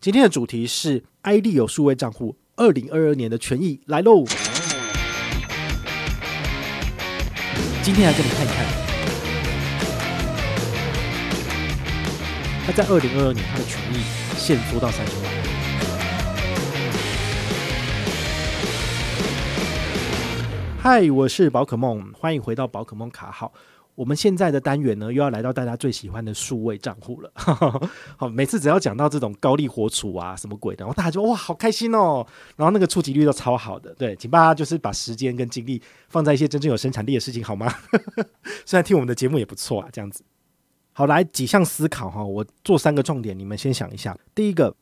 今天的主题是 “iD 有数位账户二零二二年的权益来喽。今天来给你看一看，他在二零二二年他的权益限缩到三十万。嗨，我是宝可梦，欢迎回到宝可梦卡号。我们现在的单元呢，又要来到大家最喜欢的数位账户了。好，每次只要讲到这种高利活储啊，什么鬼的，然后大家就哇，好开心哦。然后那个触及率都超好的。对，请大家就是把时间跟精力放在一些真正有生产力的事情，好吗？虽然听我们的节目也不错啊，这样子。好，来几项思考哈，我做三个重点，你们先想一下。第一个，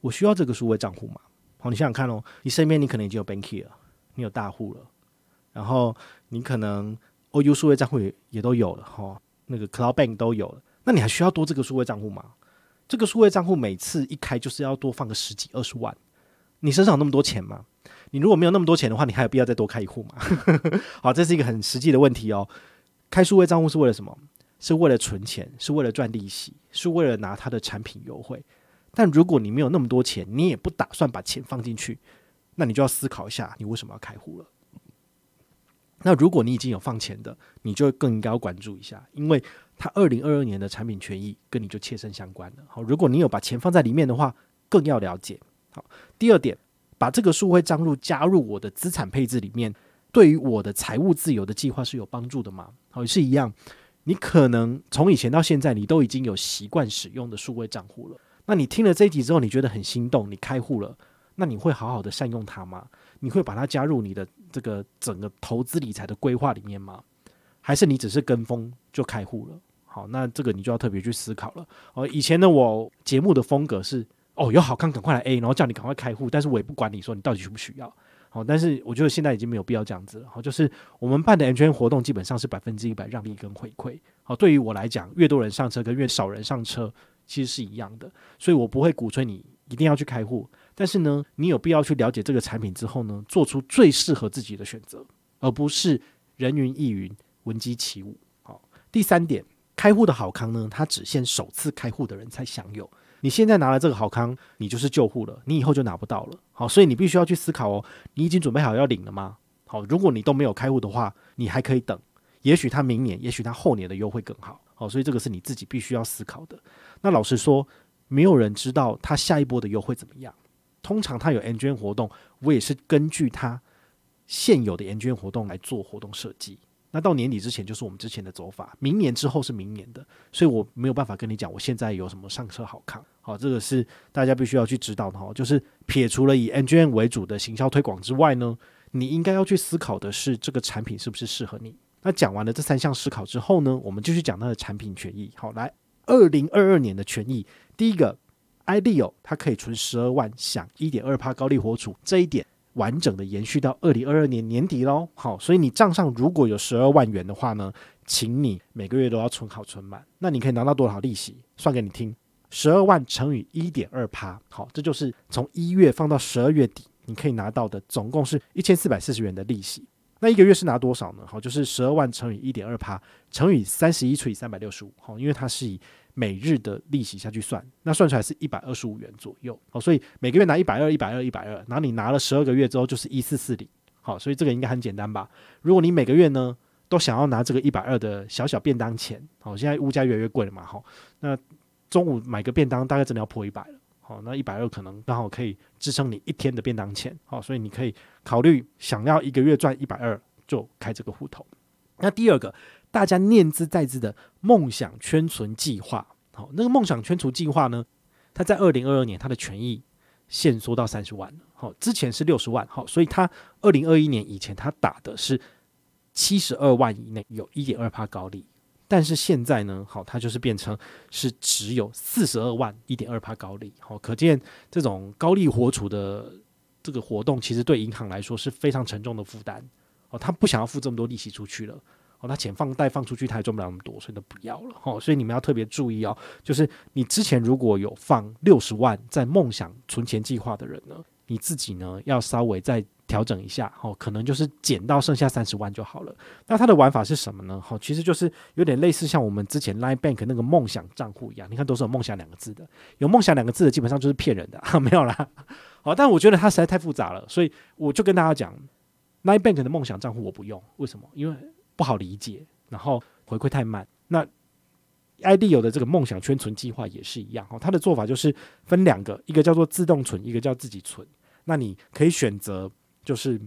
我需要这个数位账户吗？好，你想想看哦，你身边你可能已经有 Banky 了，你有大户了，然后你可能。OU 数位账户也也都有了哈，那个 Cloud Bank 都有了，那你还需要多这个数位账户吗？这个数位账户每次一开就是要多放个十几二十万，你身上有那么多钱吗？你如果没有那么多钱的话，你还有必要再多开一户吗？好，这是一个很实际的问题哦。开数位账户是为了什么？是为了存钱，是为了赚利息，是为了拿它的产品优惠。但如果你没有那么多钱，你也不打算把钱放进去，那你就要思考一下，你为什么要开户了？那如果你已经有放钱的，你就更应该要关注一下，因为它二零二二年的产品权益跟你就切身相关了。好，如果你有把钱放在里面的话，更要了解。好，第二点，把这个数位账户加入我的资产配置里面，对于我的财务自由的计划是有帮助的吗？好，也是一样，你可能从以前到现在，你都已经有习惯使用的数位账户了。那你听了这一集之后，你觉得很心动，你开户了，那你会好好的善用它吗？你会把它加入你的这个整个投资理财的规划里面吗？还是你只是跟风就开户了？好，那这个你就要特别去思考了。哦，以前的我节目的风格是哦，有好康赶快来 A，然后叫你赶快开户，但是我也不管你说你到底需不需要。好，但是我觉得现在已经没有必要这样子了。好，就是我们办的 M 圈活动基本上是百分之一百让利跟回馈。好，对于我来讲，越多人上车跟越少人上车其实是一样的，所以我不会鼓吹你一定要去开户。但是呢，你有必要去了解这个产品之后呢，做出最适合自己的选择，而不是人云亦云、闻鸡起舞。好，第三点，开户的好康呢，它只限首次开户的人才享有。你现在拿了这个好康，你就是旧户了，你以后就拿不到了。好，所以你必须要去思考哦，你已经准备好要领了吗？好，如果你都没有开户的话，你还可以等，也许他明年，也许他后年的优惠更好。好，所以这个是你自己必须要思考的。那老实说，没有人知道他下一波的优惠怎么样。通常他有 N 捐活动，我也是根据他现有的 N 捐活动来做活动设计。那到年底之前就是我们之前的走法，明年之后是明年的，所以我没有办法跟你讲我现在有什么上车好看。好，这个是大家必须要去知道的哈。就是撇除了以 N 捐为主的行销推广之外呢，你应该要去思考的是这个产品是不是适合你。那讲完了这三项思考之后呢，我们继续讲它的产品权益。好，来，二零二二年的权益，第一个。iLEO 它可以存十二万，享一点二趴高利活储，这一点完整的延续到二零二二年年底喽。好，所以你账上如果有十二万元的话呢，请你每个月都要存好存满。那你可以拿到多少利息？算给你听，十二万乘以一点二趴，好，这就是从一月放到十二月底，你可以拿到的总共是一千四百四十元的利息。那一个月是拿多少呢？好，就是十二万乘以一点二趴，乘以三十一除以三百六十五。好，因为它是以每日的利息下去算，那算出来是一百二十五元左右。好，所以每个月拿一百二、一百二、一百二，然后你拿了十二个月之后就是一四四零。好，所以这个应该很简单吧？如果你每个月呢都想要拿这个一百二的小小便当钱，好，现在物价越来越贵了嘛，好，那中午买个便当大概真的要破一百了。好，那一百二可能刚好可以支撑你一天的便当钱。好，所以你可以考虑想要一个月赚一百二就开这个户头。那第二个。大家念兹在兹的梦想圈存计划，好，那个梦想圈存计划呢，它在二零二二年它的权益限缩到三十万，好，之前是六十万，好，所以它二零二一年以前它打的是七十二万以内有一点二趴高利，但是现在呢，好，它就是变成是只有四十二万一点二趴高利，好，可见这种高利活储的这个活动，其实对银行来说是非常沉重的负担，哦，他不想要付这么多利息出去了。哦，他钱放贷放出去，他也赚不了那么多，所以都不要了。哦，所以你们要特别注意哦，就是你之前如果有放六十万在梦想存钱计划的人呢，你自己呢要稍微再调整一下，哦，可能就是减到剩下三十万就好了。那它的玩法是什么呢？哦，其实就是有点类似像我们之前 Line Bank 那个梦想账户一样，你看都是有梦想两个字的，有梦想两个字的基本上就是骗人的，哈，没有啦。好，但我觉得它实在太复杂了，所以我就跟大家讲，Line Bank 的梦想账户我不用，为什么？因为不好理解，然后回馈太慢。那 ID 有的这个梦想圈存计划也是一样哦，它的做法就是分两个，一个叫做自动存，一个叫自己存。那你可以选择就是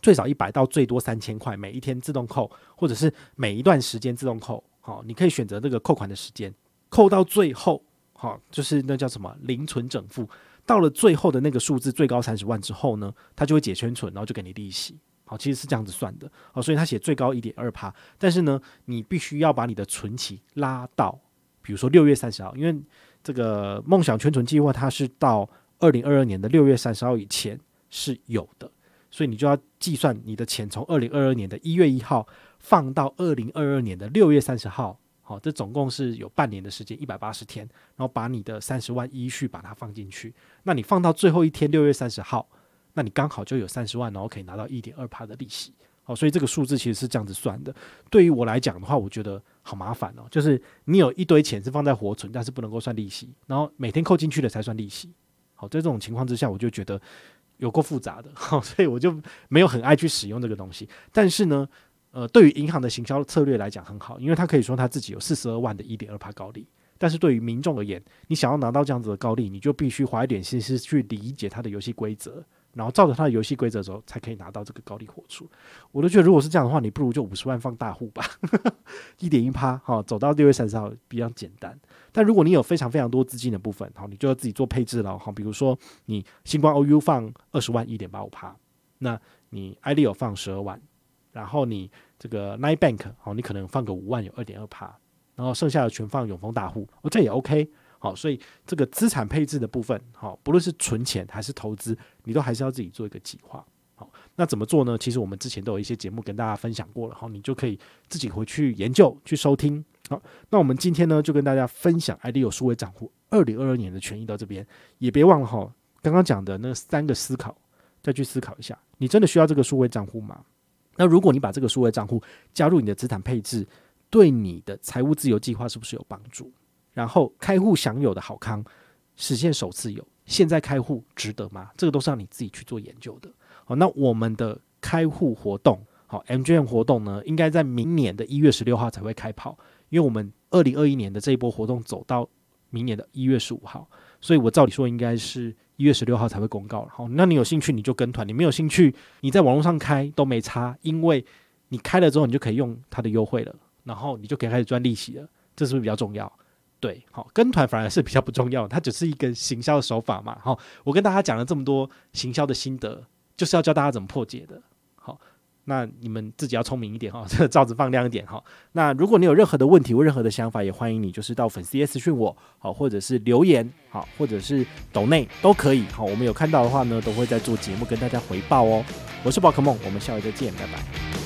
最少一百到最多三千块，每一天自动扣，或者是每一段时间自动扣。好，你可以选择这个扣款的时间，扣到最后，好，就是那叫什么零存整付。到了最后的那个数字最高三十万之后呢，它就会解圈存，然后就给你利息。好，其实是这样子算的，好，所以他写最高一点二趴，但是呢，你必须要把你的存期拉到，比如说六月三十号，因为这个梦想圈存计划它是到二零二二年的六月三十号以前是有的，所以你就要计算你的钱从二零二二年的一月一号放到二零二二年的六月三十号，好，这总共是有半年的时间，一百八十天，然后把你的三十万依序把它放进去，那你放到最后一天六月三十号。那你刚好就有三十万，然后可以拿到一点二趴的利息，好，所以这个数字其实是这样子算的。对于我来讲的话，我觉得好麻烦哦，就是你有一堆钱是放在活存，但是不能够算利息，然后每天扣进去的才算利息。好，在这种情况之下，我就觉得有够复杂的，所以我就没有很爱去使用这个东西。但是呢，呃，对于银行的行销策略来讲很好，因为他可以说他自己有四十二万的一点二趴高利，但是对于民众而言，你想要拿到这样子的高利，你就必须花一点心思去理解它的游戏规则。然后照着他的游戏规则走，才可以拿到这个高利活出。我都觉得，如果是这样的话，你不如就五十万放大户吧，一点一趴，哈，走到六月三十号比较简单。但如果你有非常非常多资金的部分，好，你就要自己做配置了，哈。比如说你星光 OU 放二十万，一点八五趴，那你 iDeal 放十二万，然后你这个 Nine Bank 好，你可能放个五万，有二点二趴，然后剩下的全放永丰大户，哦，这也 OK。好，所以这个资产配置的部分，好，不论是存钱还是投资，你都还是要自己做一个计划。好，那怎么做呢？其实我们之前都有一些节目跟大家分享过了，好，你就可以自己回去研究、去收听。好，那我们今天呢，就跟大家分享 idea 数位账户二零二二年的权益到这边，也别忘了哈，刚刚讲的那三个思考，再去思考一下，你真的需要这个数位账户吗？那如果你把这个数位账户加入你的资产配置，对你的财务自由计划是不是有帮助？然后开户享有的好康，实现首次有，现在开户值得吗？这个都是让你自己去做研究的。好，那我们的开户活动，好，MGM 活动呢，应该在明年的一月十六号才会开跑，因为我们二零二一年的这一波活动走到明年的一月十五号，所以我照理说应该是一月十六号才会公告。好，那你有兴趣你就跟团，你没有兴趣你在网络上开都没差，因为你开了之后你就可以用它的优惠了，然后你就可以开始赚利息了，这是不是比较重要？对，好，跟团反而是比较不重要，它只是一个行销的手法嘛。好，我跟大家讲了这么多行销的心得，就是要教大家怎么破解的。好，那你们自己要聪明一点哈，这个罩子放亮一点哈。那如果你有任何的问题或任何的想法，也欢迎你就是到粉丝页私讯我，好，或者是留言，好，或者是抖内都可以。好，我们有看到的话呢，都会在做节目跟大家回报哦。我是宝可梦，我们下回再见，拜拜。